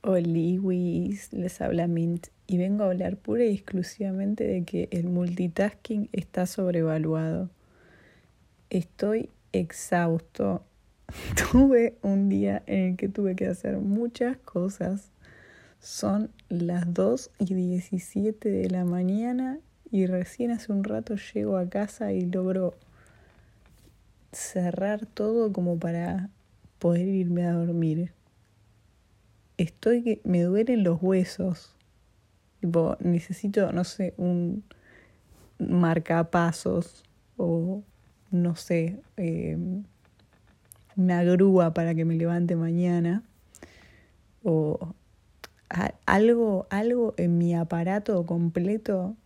Hola, Wis, les habla Mint y vengo a hablar pura y exclusivamente de que el multitasking está sobrevaluado. Estoy exhausto. Tuve un día en el que tuve que hacer muchas cosas. Son las 2 y 17 de la mañana y recién hace un rato llego a casa y logro cerrar todo como para poder irme a dormir estoy que me duelen los huesos. Tipo, necesito, no sé, un marcapasos o no sé, em, una grúa para que me levante mañana o algo, algo en mi aparato completo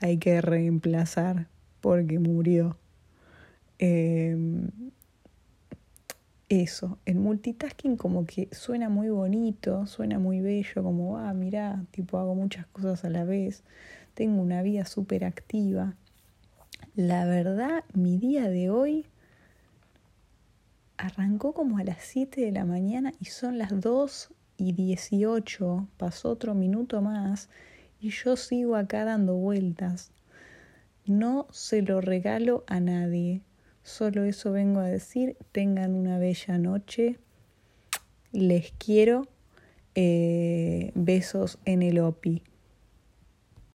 hay que reemplazar porque murió. Eh, eso, el multitasking como que suena muy bonito, suena muy bello, como, ah, mira, tipo hago muchas cosas a la vez, tengo una vida súper activa. La verdad, mi día de hoy arrancó como a las 7 de la mañana y son las 2 y 18, pasó otro minuto más y yo sigo acá dando vueltas. No se lo regalo a nadie. Solo eso vengo a decir. Tengan una bella noche. Les quiero. Eh, besos en el OPI.